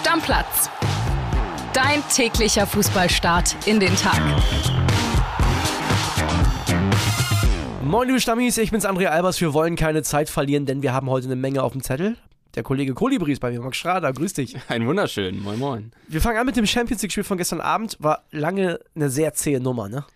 Stammplatz. Dein täglicher Fußballstart in den Tag. Moin, liebe Stammis, ich bin's André Albers. Wir wollen keine Zeit verlieren, denn wir haben heute eine Menge auf dem Zettel. Der Kollege Kolibri ist bei mir, Max Schrader, grüß dich. Ein wunderschön, moin moin. Wir fangen an mit dem Champions League-Spiel von gestern Abend. War lange eine sehr zähe Nummer, ne?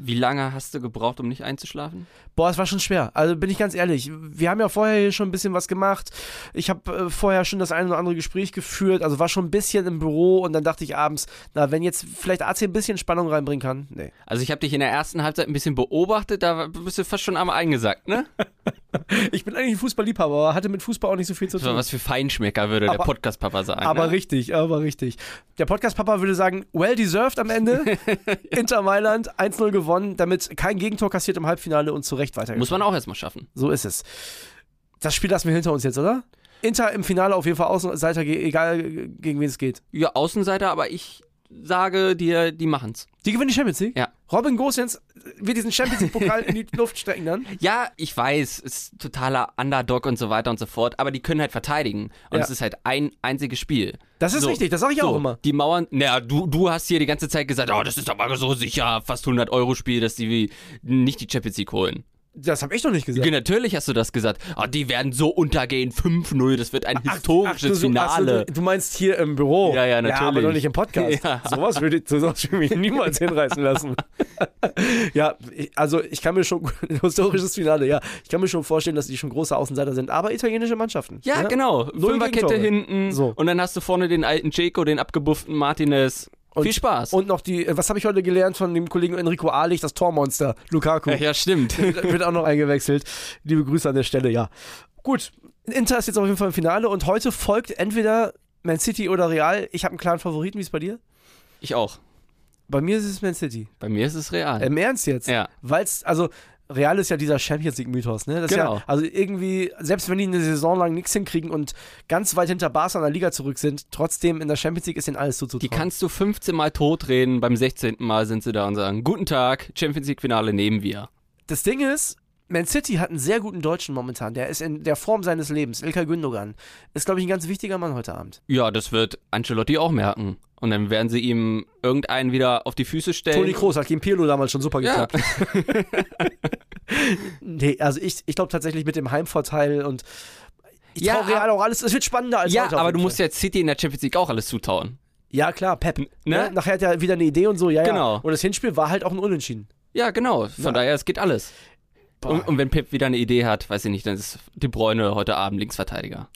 Wie lange hast du gebraucht, um nicht einzuschlafen? Boah, es war schon schwer. Also bin ich ganz ehrlich. Wir haben ja vorher hier schon ein bisschen was gemacht. Ich habe äh, vorher schon das eine oder andere Gespräch geführt. Also war schon ein bisschen im Büro und dann dachte ich abends, na, wenn jetzt vielleicht AC ein bisschen Spannung reinbringen kann. Nee. Also ich habe dich in der ersten Halbzeit ein bisschen beobachtet, da bist du fast schon am eingesackt, ne? ich bin eigentlich ein Fußballliebhaber, aber hatte mit Fußball auch nicht so viel zu tun. Was für Feinschmecker würde aber, der Podcast-Papa sagen. Aber ne? richtig, aber richtig. Der Podcast-Papa würde sagen, well deserved am Ende. Inter Mailand 1-0 gewonnen, damit kein Gegentor kassiert im Halbfinale und zu Recht weitergegangen. Muss man auch erstmal schaffen. So ist es. Das Spiel lassen wir hinter uns jetzt, oder? Inter im Finale auf jeden Fall Außenseiter, egal gegen wen es geht. Ja, Außenseiter, aber ich sage dir, die machen's. Die gewinnen die Champions League? Ja. Robin Gosens wird diesen Champions League-Pokal in die Luft strecken dann? Ja, ich weiß, ist totaler Underdog und so weiter und so fort, aber die können halt verteidigen. Und ja. es ist halt ein einziges Spiel. Das ist so, richtig, das sage ich so, auch immer. Die Mauern, naja, du, du hast hier die ganze Zeit gesagt, oh, das ist aber so sicher, fast 100 Euro Spiel, dass die nicht die Champions League holen. Das habe ich doch nicht gesagt. Ja, natürlich hast du das gesagt. Oh, die werden so untergehen. 5-0, das wird ein ach, historisches ach, du, Finale. Ach, du, meinst hier im Büro. Ja, ja, natürlich. Ja, aber doch nicht im Podcast. Ja. Sowas würde ich, sowas würde mich niemals hinreißen lassen. ja, also ich kann mir schon, historisches Finale, ja. Ich kann mir schon vorstellen, dass die schon große Außenseiter sind, aber italienische Mannschaften. Ja, ja? genau. Fünferkette hinten. So. Und dann hast du vorne den alten Jaco, den abgebufften Martinez. Und, Viel Spaß. Und noch die, was habe ich heute gelernt von dem Kollegen Enrico Ahlich, das Tormonster, Lukaku. Ja, stimmt. Wird auch noch eingewechselt. Liebe Grüße an der Stelle, ja. Gut, Inter ist jetzt auf jeden Fall im Finale und heute folgt entweder Man City oder Real. Ich habe einen klaren Favoriten, wie ist es bei dir? Ich auch. Bei mir ist es Man City. Bei mir ist es Real. Im Ernst jetzt? Ja. Weil es, also Real ist ja dieser Champions League-Mythos, ne? Das genau. Ja, also irgendwie, selbst wenn die eine Saison lang nichts hinkriegen und ganz weit hinter Barca in der Liga zurück sind, trotzdem in der Champions League ist ihnen alles zuzutrauen. Die kannst du 15 Mal totreden, beim 16. Mal sind sie da und sagen, guten Tag, Champions League-Finale nehmen wir. Das Ding ist, man City hat einen sehr guten Deutschen momentan. Der ist in der Form seines Lebens. Ilkay Gündogan. Ist, glaube ich, ein ganz wichtiger Mann heute Abend. Ja, das wird Ancelotti auch merken. Und dann werden sie ihm irgendeinen wieder auf die Füße stellen. Toni Kroos hat gegen Pirlo damals schon super geklappt. Ja. nee, also ich, ich glaube tatsächlich mit dem Heimvorteil und ich ja, traue Real auch alles. Es wird spannender als ja, heute. Ja, aber du musst ja City in der Champions League auch alles zutauen. Ja, klar, Pep. Ne? ne? Nachher hat er wieder eine Idee und so, ja, genau. ja. Und das Hinspiel war halt auch ein Unentschieden. Ja, genau. Von ja. daher, es geht alles. Und, und, wenn Pep wieder eine Idee hat, weiß ich nicht, dann ist De Bruyne heute Abend Linksverteidiger.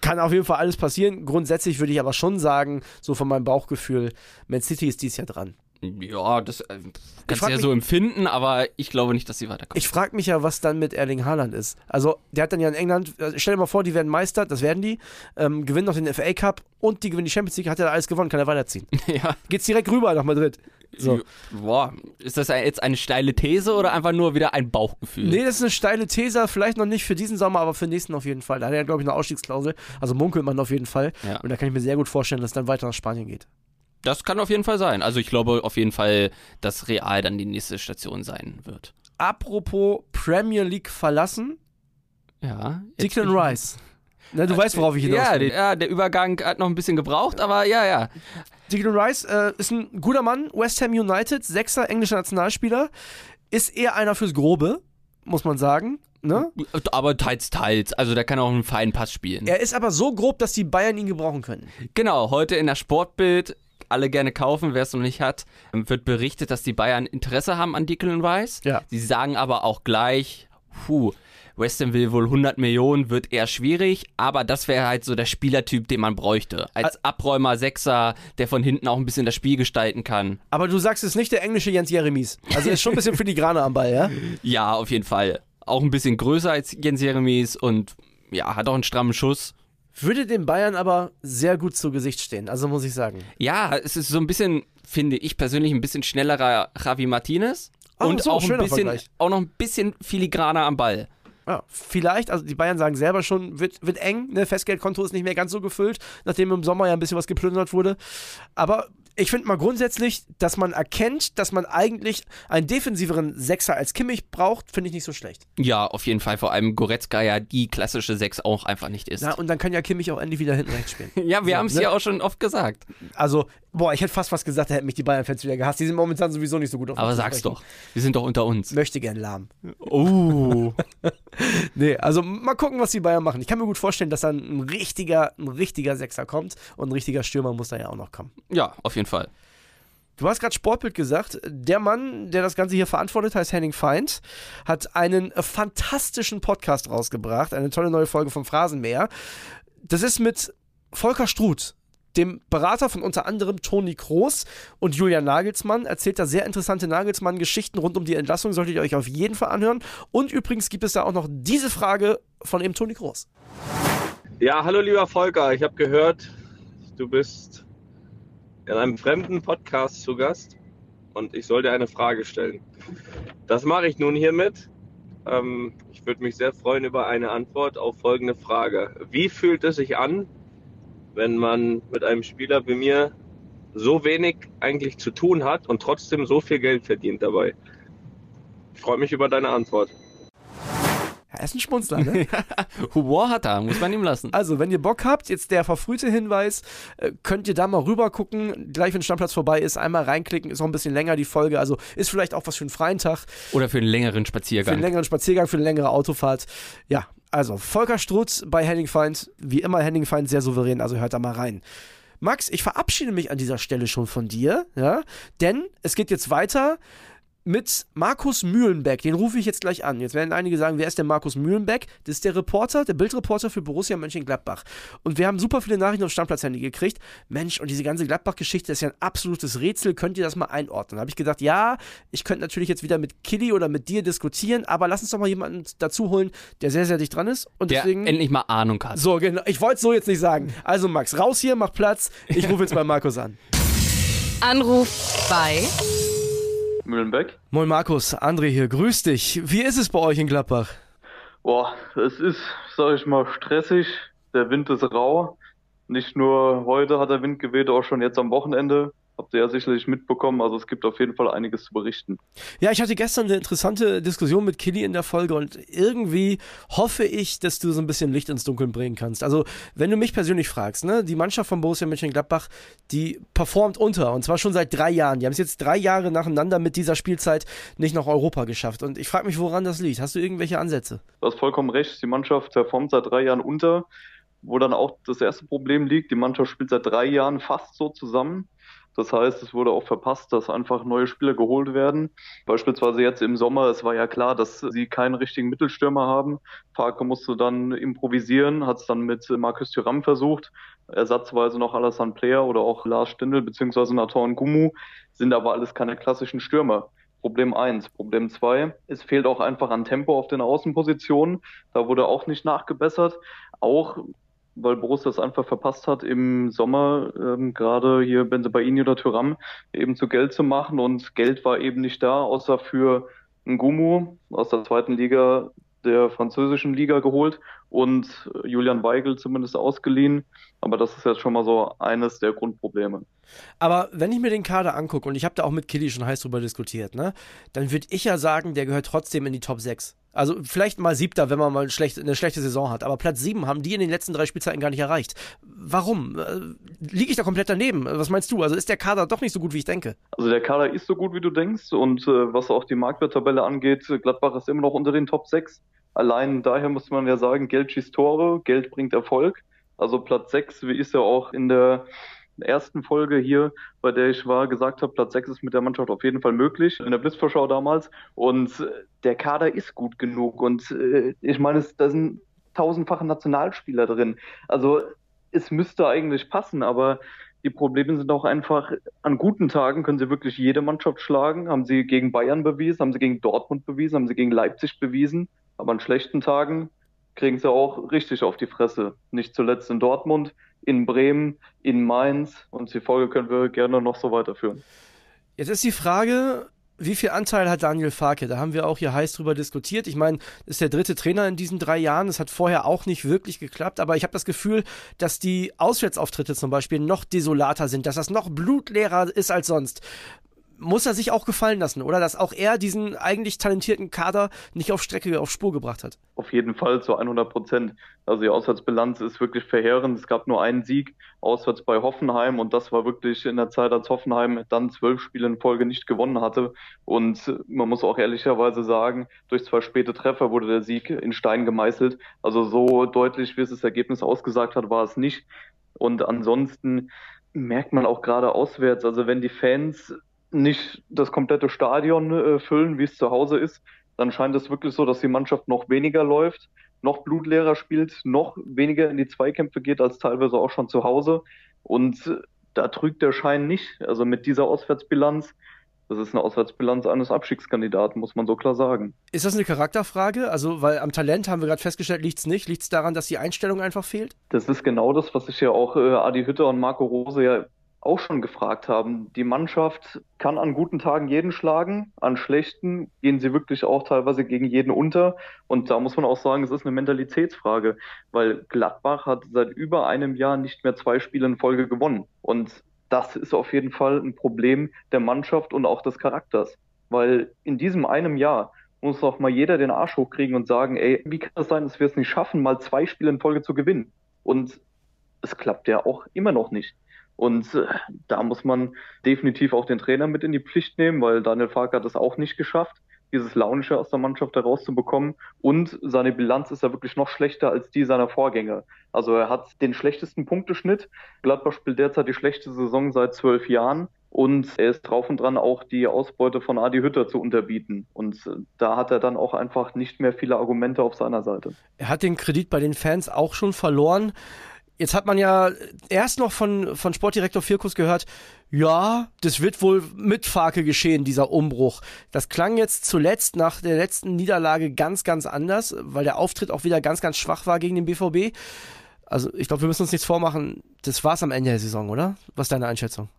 Kann auf jeden Fall alles passieren. Grundsätzlich würde ich aber schon sagen, so von meinem Bauchgefühl, Man City ist dies Jahr dran. Ja, das äh, kannst du ja mich, so empfinden, aber ich glaube nicht, dass sie weiterkommen. Ich frage mich ja, was dann mit Erling Haaland ist. Also, der hat dann ja in England, äh, stell dir mal vor, die werden Meister, das werden die, ähm, gewinnen noch den FA Cup und die gewinnen die Champions League, hat er alles gewonnen, kann er weiterziehen. ja. Geht's direkt rüber nach Madrid. So. Boah, ist das jetzt eine steile These oder einfach nur wieder ein Bauchgefühl? Nee, das ist eine steile These, vielleicht noch nicht für diesen Sommer, aber für den nächsten auf jeden Fall. Da hat er, glaube ich, eine Ausstiegsklausel, also munkelt man auf jeden Fall. Ja. Und da kann ich mir sehr gut vorstellen, dass es dann weiter nach Spanien geht. Das kann auf jeden Fall sein. Also ich glaube auf jeden Fall, dass Real dann die nächste Station sein wird. Apropos Premier League verlassen. Ja. Declan Rice. Na, du äh, weißt, worauf ich hinaus ja, will. Ja, der Übergang hat noch ein bisschen gebraucht, aber ja, ja. Declan Rice äh, ist ein guter Mann, West Ham United, sechster englischer Nationalspieler, ist eher einer fürs Grobe, muss man sagen. Ne? Aber teils, teils. Also der kann auch einen feinen Pass spielen. Er ist aber so grob, dass die Bayern ihn gebrauchen können. Genau, heute in der Sportbild alle gerne kaufen, wer es noch nicht hat, wird berichtet, dass die Bayern Interesse haben an Declan Rice. Ja. Sie sagen aber auch gleich, puh, West Ham will wohl 100 Millionen, wird eher schwierig, aber das wäre halt so der Spielertyp, den man bräuchte. Als Abräumer, Sechser, der von hinten auch ein bisschen das Spiel gestalten kann. Aber du sagst es nicht der englische Jens Jeremies. Also ist schon ein bisschen filigraner am Ball, ja? Ja, auf jeden Fall. Auch ein bisschen größer als Jens Jeremies und ja, hat auch einen strammen Schuss. Würde den Bayern aber sehr gut zu Gesicht stehen, also muss ich sagen. Ja, es ist so ein bisschen, finde ich persönlich, ein bisschen schnellerer Javi Martinez. Oh, und auch, ein bisschen, auch noch ein bisschen filigraner am Ball. Ja, vielleicht, also die Bayern sagen selber schon, wird, wird eng, ne? Festgeldkonto ist nicht mehr ganz so gefüllt, nachdem im Sommer ja ein bisschen was geplündert wurde. Aber ich finde mal grundsätzlich, dass man erkennt, dass man eigentlich einen defensiveren Sechser als Kimmich braucht, finde ich nicht so schlecht. Ja, auf jeden Fall. Vor allem Goretzka ja die klassische Sechs auch einfach nicht ist. Na, und dann kann ja Kimmich auch endlich wieder hinten rechts spielen. ja, wir So, haben es ne? ja auch schon oft gesagt. Also, boah, ich hätte fast was gesagt, da hätten mich die Bayern-Fans wieder gehasst. Die sind momentan sowieso nicht so gut auf Aber sag's sprechen. doch. Wir sind doch unter uns. Möchte gern lahm. Oh. Nee, also mal gucken, was die Bayern machen. Ich kann mir gut vorstellen, dass dann ein richtiger, ein richtiger Sechser kommt und ein richtiger Stürmer muss da ja auch noch kommen. ja, auf jeden Fall. Du hast gerade Sportbild gesagt. Der Mann, der das Ganze hier verantwortet, heißt Henning Feind, hat einen fantastischen Podcast rausgebracht, eine tolle neue Folge vom Phrasenmäher. Das ist mit Volker Struth, dem Berater von unter anderem Toni Kroos und Julian Nagelsmann, erzählt da sehr interessante Nagelsmann-Geschichten rund um die Entlassung, solltet ihr euch auf jeden Fall anhören. Und übrigens gibt es da auch noch diese Frage von eben Toni Kroos. Ja, hallo lieber Volker, ich habe gehört, du bist in einem fremden Podcast zu Gast und ich soll dir eine Frage stellen. Das mache ich nun hiermit. Ähm, ich würde mich sehr freuen über eine Antwort auf folgende Frage. Wie fühlt es sich an, wenn man mit einem Spieler wie mir so wenig eigentlich zu tun hat und trotzdem so viel Geld verdient dabei? Ich freue mich über deine Antwort. Er ist ein Schmunzler, ne? Humor hat er, muss man ihm lassen. Also, wenn ihr Bock habt, jetzt der verfrühte Hinweis, äh, könnt ihr da mal rüber gucken. Gleich, wenn Stammplatz vorbei ist, einmal reinklicken. Ist noch ein bisschen länger die Folge. Also, ist vielleicht auch was für einen freien Tag, Oder für einen längeren für einen Spaziergang. längeren Spaziergang, für eine längere Autofahrt. Ja, also, Volker Strutz bei Henning Feind. Wie immer, Henning Feind sehr souverän. Also, hört da mal rein. Max, ich verabschiede mich an dieser Stelle schon von dir, ja, denn es geht jetzt weiter mit Markus Mühlenbeck. Den rufe ich jetzt gleich an. Jetzt werden einige sagen, wer ist der Markus Mühlenbeck? Das ist der Reporter, der Bildreporter für Borussia Mönchengladbach. Und wir haben super viele Nachrichten auf Stammplatz-Handy gekriegt. Mensch, und diese ganze Gladbach-Geschichte ist ja ein absolutes Rätsel. Könnt ihr das mal einordnen? Da habe ich gedacht, ja, ich könnte natürlich jetzt wieder mit Killy oder mit dir diskutieren, aber lass uns doch mal jemanden dazu holen, der sehr, sehr dicht dran ist. Und Der deswegen. endlich mal Ahnung hat. So, genau. Ich wollte es so jetzt nicht sagen. Also, Max, raus hier, mach Platz. Ich rufe jetzt bei Markus an. Anruf bei Mühlenbeck. Moin, Markus. André hier. Grüß dich. Wie ist es bei euch in Gladbach? Boah, es ist, sag ich mal, stressig. Der Wind ist rau. Nicht nur heute hat der Wind geweht, auch schon jetzt am Wochenende. Habt ihr ja sicherlich mitbekommen. Also es gibt auf jeden Fall einiges zu berichten. Ja, ich hatte gestern eine interessante Diskussion mit Killy in der Folge und irgendwie hoffe ich, dass du so ein bisschen Licht ins Dunkeln bringen kannst. Also, wenn du mich persönlich fragst, ne, die Mannschaft von Borussia Mönchengladbach, die performt unter und zwar schon seit drei Jahren. Die haben es jetzt drei Jahre nacheinander mit dieser Spielzeit nicht nach Europa geschafft und ich frage mich, woran das liegt. Hast du irgendwelche Ansätze? Du hast vollkommen recht. Die Mannschaft performt seit drei Jahren unter, wo dann auch das erste Problem liegt. Die Mannschaft spielt seit drei Jahren fast so zusammen. Das heißt, es wurde auch verpasst, dass einfach neue Spieler geholt werden. Beispielsweise jetzt im Sommer, es war ja klar, dass sie keinen richtigen Mittelstürmer haben. Farke musste dann improvisieren, hat es dann mit Markus Thuram versucht. Ersatzweise noch Alassane Player oder auch Lars Stindl bzw. Nathan Gumu sind aber alles keine klassischen Stürmer. Problem eins. Problem zwei, es fehlt auch einfach an Tempo auf den Außenpositionen. Da wurde auch nicht nachgebessert. Auch weil Borussia es einfach verpasst hat, im Sommer ähm, gerade hier Benzebaini oder Thuram eben zu Geld zu machen und Geld war eben nicht da, außer für Ngumu aus der zweiten Liga der französischen Liga geholt und Julian Weigel zumindest ausgeliehen. Aber das ist jetzt schon mal so eines der Grundprobleme. Aber wenn ich mir den Kader angucke, und ich habe da auch mit Killy schon heiß drüber diskutiert, ne, dann würde ich ja sagen, der gehört trotzdem in die Top 6. Also vielleicht mal siebter, wenn man mal schlecht, eine schlechte Saison hat. Aber Platz sieben haben die in den letzten drei Spielzeiten gar nicht erreicht. Warum? Äh, Liege ich da komplett daneben? Was meinst du? Also ist der Kader doch nicht so gut, wie ich denke? Also der Kader ist so gut, wie du denkst. Und äh, was auch die Marktwerttabelle angeht, Gladbach ist immer noch unter den Top 6. Allein daher muss man ja sagen, Geld schießt Tore, Geld bringt Erfolg. Also Platz 6, wie es ja auch in der ersten Folge hier, bei der ich war, gesagt habe, Platz 6 ist mit der Mannschaft auf jeden Fall möglich, in der Blitzvorschau damals. Und äh, der Kader ist gut genug. Und äh, ich meine, da sind tausendfache Nationalspieler drin. Also es müsste eigentlich passen, aber die Probleme sind auch einfach, an guten Tagen können sie wirklich jede Mannschaft schlagen. Haben sie gegen Bayern bewiesen, haben sie gegen Dortmund bewiesen, haben sie gegen Leipzig bewiesen. Aber an schlechten Tagen kriegen sie auch richtig auf die Fresse. Nicht zuletzt in Dortmund, in Bremen, in Mainz. Und die Folge können wir gerne noch so weiterführen. Jetzt ist die Frage, Wie viel Anteil hat Daniel Farke? Da haben wir auch hier heiß drüber diskutiert. Ich meine, ist der dritte Trainer in diesen drei Jahren. Es hat vorher auch nicht wirklich geklappt, aber ich habe das Gefühl, dass die Auswärtsauftritte zum Beispiel noch desolater sind, dass das noch blutleerer ist als sonst muss er sich auch gefallen lassen, oder? Dass auch er diesen eigentlich talentierten Kader nicht auf Strecke, auf Spur gebracht hat. Auf jeden Fall zu 100 Prozent. Also die Auswärtsbilanz ist wirklich verheerend. Es gab nur einen Sieg auswärts bei Hoffenheim und das war wirklich in der Zeit, als Hoffenheim dann zwölf Spiele in Folge nicht gewonnen hatte. Und man muss auch ehrlicherweise sagen, durch zwei späte Treffer wurde der Sieg in Stein gemeißelt. Also so deutlich, wie es das Ergebnis ausgesagt hat, war es nicht. Und ansonsten merkt man auch gerade auswärts, also wenn die Fans nicht das komplette Stadion äh, füllen, wie es zu Hause ist, dann scheint es wirklich so, dass die Mannschaft noch weniger läuft, noch blutleerer spielt, noch weniger in die Zweikämpfe geht als teilweise auch schon zu Hause. Und da trügt der Schein nicht. Also mit dieser Auswärtsbilanz, das ist eine Auswärtsbilanz eines Abstiegskandidaten, muss man so klar sagen. Ist das eine Charakterfrage? Also, weil am Talent haben wir gerade festgestellt, liegt es nicht. Liegt es daran, dass die Einstellung einfach fehlt? Das ist genau das, was sich ja auch äh, Adi Hütter und Marco Rose ja auch schon gefragt haben. Die Mannschaft kann an guten Tagen jeden schlagen, an schlechten gehen sie wirklich auch teilweise gegen jeden unter. Und da muss man auch sagen, es ist eine Mentalitätsfrage, weil Gladbach hat seit über einem Jahr nicht mehr zwei Spiele in Folge gewonnen. Und das ist auf jeden Fall ein Problem der Mannschaft und auch des Charakters. Weil in diesem einem Jahr muss auch mal jeder den Arsch hochkriegen und sagen, ey, wie kann es das sein, dass wir es nicht schaffen, mal zwei Spiele in Folge zu gewinnen? Und es klappt ja auch immer noch nicht. Und äh, da muss man definitiv auch den Trainer mit in die Pflicht nehmen, weil Daniel Fark hat es auch nicht geschafft, dieses Launische aus der Mannschaft herauszubekommen. Und seine Bilanz ist ja wirklich noch schlechter als die seiner Vorgänger. Also er hat den schlechtesten Punkteschnitt. Gladbach spielt derzeit die schlechteste Saison seit zwölf Jahren. Und er ist drauf und dran, auch die Ausbeute von Adi Hütter zu unterbieten. Und äh, da hat er dann auch einfach nicht mehr viele Argumente auf seiner Seite. Er hat den Kredit bei den Fans auch schon verloren. Jetzt hat man ja erst noch von, von Sportdirektor Firkus gehört, ja, das wird wohl mit Farke geschehen, dieser Umbruch. Das klang jetzt zuletzt nach der letzten Niederlage ganz, ganz anders, weil der Auftritt auch wieder ganz, ganz schwach war gegen den BVB. Also ich glaube, wir müssen uns nichts vormachen. Das war's am Ende der Saison, oder? Was ist deine Einschätzung?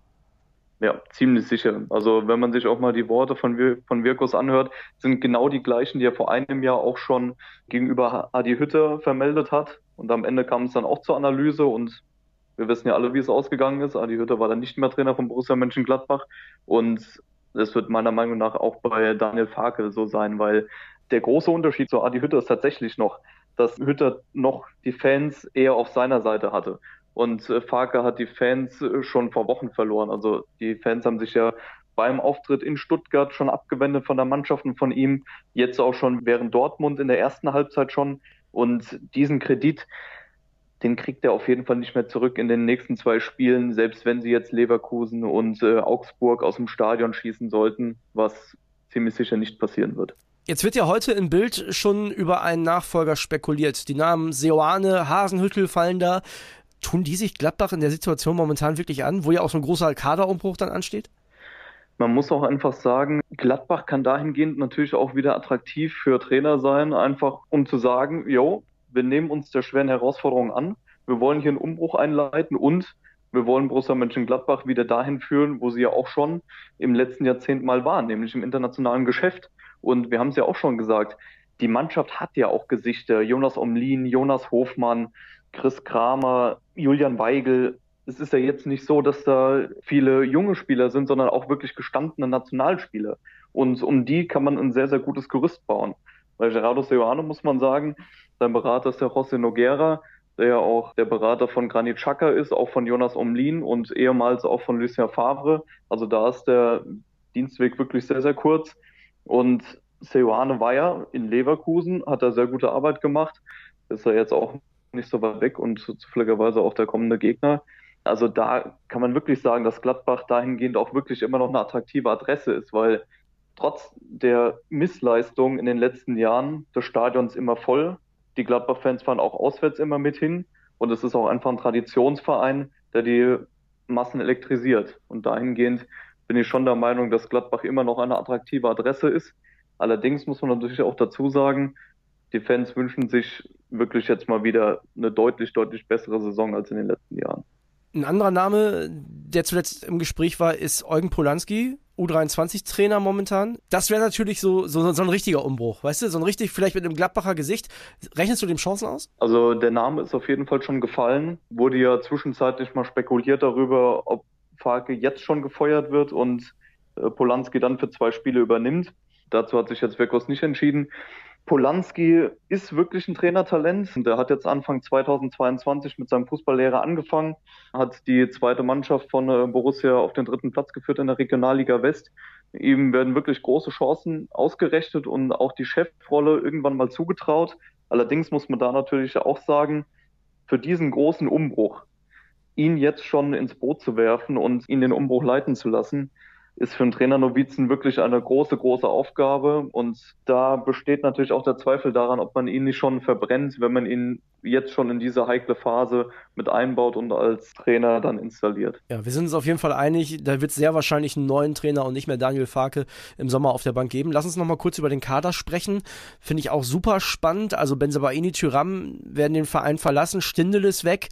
Ja, ziemlich sicher. Also wenn man sich auch mal die Worte von, Wir von Virkus anhört, sind genau die gleichen, die er vor einem Jahr auch schon gegenüber Adi Hütte vermeldet hat. Und am Ende kam es dann auch zur Analyse und wir wissen ja alle, wie es ausgegangen ist. Adi Hütter war dann nicht mehr Trainer von Borussia Mönchengladbach und es wird meiner Meinung nach auch bei Daniel Farke so sein, weil der große Unterschied zu Adi Hütter ist tatsächlich noch, dass Hütter noch die Fans eher auf seiner Seite hatte. Und äh, Farke hat die Fans äh, schon vor Wochen verloren. Also die Fans haben sich ja beim Auftritt in Stuttgart schon abgewendet von der Mannschaft und von ihm. Jetzt auch schon während Dortmund in der ersten Halbzeit schon. Und diesen Kredit, den kriegt er auf jeden Fall nicht mehr zurück in den nächsten zwei Spielen, selbst wenn sie jetzt Leverkusen und äh, Augsburg aus dem Stadion schießen sollten, was ziemlich sicher nicht passieren wird. Jetzt wird ja heute im Bild schon über einen Nachfolger spekuliert. Die Namen Seoane, Hasenhüttel fallen da. Tun die sich Gladbach in der Situation momentan wirklich an, wo ja auch so ein großer Kaderumbruch dann ansteht? Man muss auch einfach sagen, Gladbach kann dahingehend natürlich auch wieder attraktiv für Trainer sein, einfach um zu sagen, jo, wir nehmen uns der schweren Herausforderung an, wir wollen hier einen Umbruch einleiten und wir wollen Borussia Mönchengladbach wieder dahin führen, wo sie ja auch schon im letzten Jahrzehnt mal waren, nämlich im internationalen Geschäft. Und wir haben es ja auch schon gesagt, die Mannschaft hat ja auch Gesichter. Jonas Omlin, Jonas Hofmann, Chris Kramer, Julian Weigel, es ist ja jetzt nicht so, dass da viele junge Spieler sind, sondern auch wirklich gestandene Nationalspieler. Und um die kann man ein sehr, sehr gutes Gerüst bauen. Bei Gerardo Seoane muss man sagen, sein Berater ist der José Noguera, der ja auch der Berater von Granit Xhaka ist, auch von Jonas Omlin und ehemals auch von Lucien Favre. Also da ist der Dienstweg wirklich sehr, sehr kurz. Und Seoane war ja in Leverkusen, hat da sehr gute Arbeit gemacht, ist er jetzt auch nicht so weit weg und zufälligerweise auch der kommende Gegner. Also da kann man wirklich sagen, dass Gladbach dahingehend auch wirklich immer noch eine attraktive Adresse ist, weil trotz der Missleistung in den letzten Jahren des Stadions immer voll. Die Gladbach-Fans fahren auch auswärts immer mit hin und es ist auch einfach ein Traditionsverein, der die Massen elektrisiert. Und dahingehend bin ich schon der Meinung, dass Gladbach immer noch eine attraktive Adresse ist. Allerdings muss man natürlich auch dazu sagen, die Fans wünschen sich wirklich jetzt mal wieder eine deutlich, deutlich bessere Saison als in den letzten Jahren. Ein anderer Name, der zuletzt im Gespräch war, ist Eugen Polanski. U23-Trainer momentan. Das wäre natürlich so, so, so ein richtiger Umbruch, weißt du? So ein richtig, vielleicht mit einem Gladbacher Gesicht. Rechnest du dem Chancen aus? Also der Name ist auf jeden Fall schon gefallen. Wurde ja zwischenzeitlich mal spekuliert darüber, ob Farke jetzt schon gefeuert wird und äh, Polanski dann für zwei Spiele übernimmt. Dazu hat sich jetzt Wirkos nicht entschieden. Polanski ist wirklich ein Trainertalent. Der hat jetzt Anfang 2022 mit seinem Fußballlehrer angefangen, hat die zweite Mannschaft von äh, Borussia auf den dritten Platz geführt in der Regionalliga West. Ihm werden wirklich große Chancen ausgerechnet und auch die Chefrolle irgendwann mal zugetraut. Allerdings muss man da natürlich auch sagen, für diesen großen Umbruch, ihn jetzt schon ins Boot zu werfen und ihn den Umbruch leiten zu lassen, ist für einen Trainer Novizen wirklich eine große, große Aufgabe. Und da besteht natürlich auch der Zweifel daran, ob man ihn nicht schon verbrennt, wenn man ihn jetzt schon in diese heikle Phase mit einbaut und als Trainer dann installiert. Ja, wir sind uns auf jeden Fall einig, da wird es sehr wahrscheinlich einen neuen Trainer und nicht mehr Daniel Farke im Sommer auf der Bank geben. Lass uns nochmal kurz über den Kader sprechen. Finde ich auch super spannend. Also Benzabaini, Tyram werden den Verein verlassen, Stindel ist weg.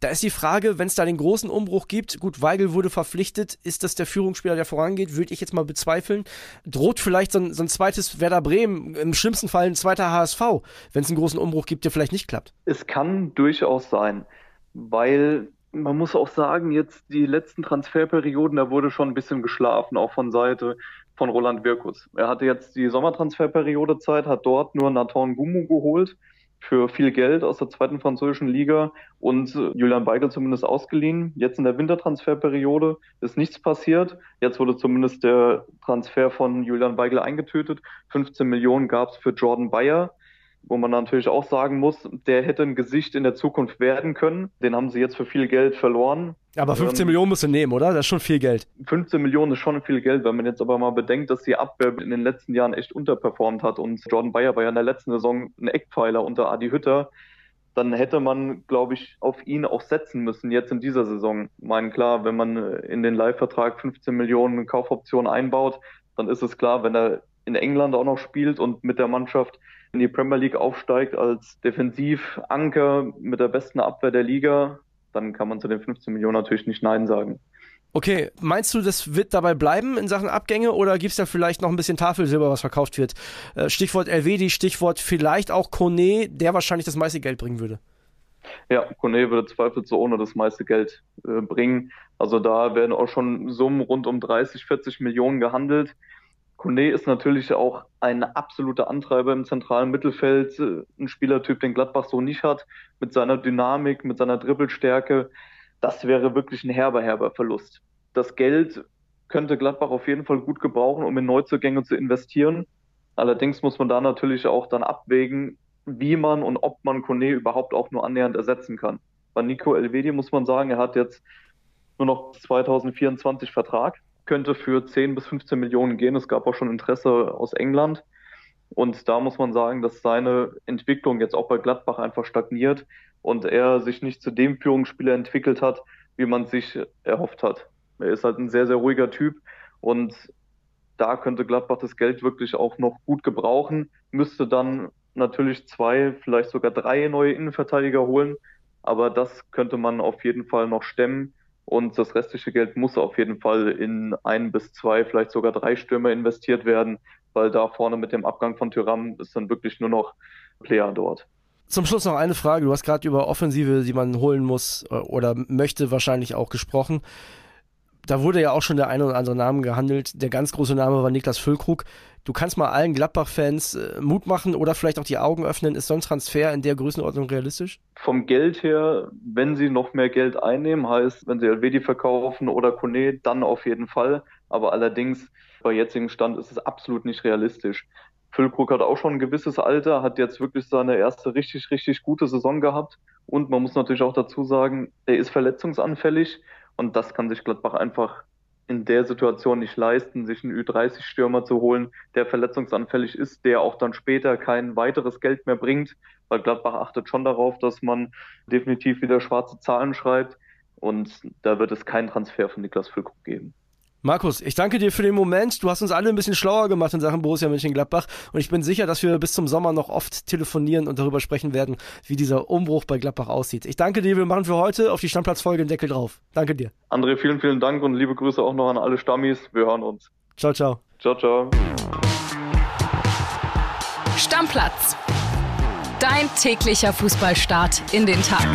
Da ist die Frage, wenn es da den großen Umbruch gibt, gut, Weigel wurde verpflichtet, ist das der Führungsspieler, der vorangeht, würde ich jetzt mal bezweifeln. Droht vielleicht so ein, so ein zweites Werder Bremen, im schlimmsten Fall ein zweiter HSV, wenn es einen großen Umbruch gibt, der vielleicht nicht klappt? Es kann durchaus sein, weil man muss auch sagen, jetzt die letzten Transferperioden, da wurde schon ein bisschen geschlafen, auch von Seite von Roland Wirkus. Er hatte jetzt die Sommertransferperiode Zeit, hat dort nur Nathan Gumu geholt für viel Geld aus der zweiten französischen Liga und äh, Julian Weigel zumindest ausgeliehen. Jetzt in der Wintertransferperiode ist nichts passiert. Jetzt wurde zumindest der Transfer von Julian Weigel eingetötet. 15 Millionen gab es für Jordan Bayer wo man natürlich auch sagen muss, der hätte ein Gesicht in der Zukunft werden können. Den haben sie jetzt für viel Geld verloren. Aber 15 ähm, Millionen musst du nehmen, oder? Das ist schon viel Geld. 15 Millionen ist schon viel Geld, wenn man jetzt aber mal bedenkt, dass die Abwehr in den letzten Jahren echt unterperformt hat und Jordan Bayer war ja in der letzten Saison ein Eckpfeiler unter Adi Hütter. Dann hätte man, glaube ich, auf ihn auch setzen müssen, jetzt in dieser Saison. Ich meine, klar, wenn man in den Live-Vertrag 15 Millionen Kaufoptionen einbaut, dann ist es klar, wenn er in England auch noch spielt und mit der Mannschaft in die Premier League aufsteigt als Defensivanker mit der besten Abwehr der Liga, dann kann man zu den 15 Millionen natürlich nicht Nein sagen. Okay, meinst du, das wird dabei bleiben in Sachen Abgänge oder gibt es da vielleicht noch ein bisschen Tafelsilber, was verkauft wird? Äh, Stichwort Elvedi, Stichwort vielleicht auch Kone, der wahrscheinlich das meiste Geld bringen würde. Ja, Kone würde zweifelsohne das meiste Geld äh, bringen. Also da werden auch schon Summen rund um 30, 40 Millionen gehandelt. Kone ist natürlich auch ein absoluter Antreiber im zentralen Mittelfeld, äh, ein Spielertyp, den Gladbach so nicht hat, mit seiner Dynamik, mit seiner Dribbelstärke. Das wäre wirklich ein herber, herber Verlust. Das Geld könnte Gladbach auf jeden Fall gut gebrauchen, um in Neuzugänge zu investieren. Allerdings muss man da natürlich auch dann abwägen, wie man und ob man Kone überhaupt auch nur annähernd ersetzen kann. Bei Nico Elvedi muss man sagen, er hat jetzt nur noch 2024 Vertrag könnte für 10 bis 15 Millionen gehen. Es gab auch schon Interesse aus England. Und da muss man sagen, dass seine Entwicklung jetzt auch bei Gladbach einfach stagniert und er sich nicht zu dem Führungsspieler entwickelt hat, wie man sich erhofft hat. Er ist halt ein sehr, sehr ruhiger Typ und da könnte Gladbach das Geld wirklich auch noch gut gebrauchen, müsste dann natürlich zwei, vielleicht sogar drei neue Innenverteidiger holen, aber das könnte man auf jeden Fall noch stemmen. Und das restliche Geld muss auf jeden Fall in ein bis zwei, vielleicht sogar drei Stürmer investiert werden, weil da vorne mit dem Abgang von Tyram ist dann wirklich nur noch Player dort. Zum Schluss noch eine Frage. Du hast gerade über Offensive, die man holen muss äh, oder möchte, wahrscheinlich auch gesprochen da wurde ja auch schon der eine oder andere Name gehandelt. Der ganz große Name war Niklas Füllkrug. Du kannst mal allen Gladbach-Fans äh, Mut machen oder vielleicht auch die Augen öffnen. Ist so ein Transfer in der Größenordnung realistisch? Vom Geld her, wenn sie noch mehr Geld einnehmen, heißt, wenn sie Elvedi verkaufen oder Kone, dann auf jeden Fall. Aber allerdings, bei jetzigem Stand ist es absolut nicht realistisch. Füllkrug hat auch schon ein gewisses Alter, hat jetzt wirklich seine erste richtig, richtig gute Saison gehabt. Und man muss natürlich auch dazu sagen, er ist verletzungsanfällig und das kann sich Gladbach einfach in der Situation nicht leisten, sich einen Ü30-Stürmer zu holen, der verletzungsanfällig ist, der auch dann später kein weiteres Geld mehr bringt, weil Gladbach achtet schon darauf, dass man definitiv wieder schwarze Zahlen schreibt und da wird es keinen Transfer von Niklas Füllkrug geben. Markus, ich danke dir für den Moment. Du hast uns alle ein bisschen schlauer gemacht in Sachen Borussia Mönchengladbach und ich bin sicher, dass wir bis zum Sommer noch oft telefonieren und darüber sprechen werden, wie dieser Umbruch bei Gladbach aussieht. Ich danke dir. Wir machen für heute auf die Stammplatzfolge den Deckel drauf. Danke dir. André, vielen, vielen Dank und liebe Grüße auch noch an alle Stammis. Wir hören uns. Ciao, ciao. Ciao, ciao. Stammplatz. Dein täglicher Fußballstart in den Tag.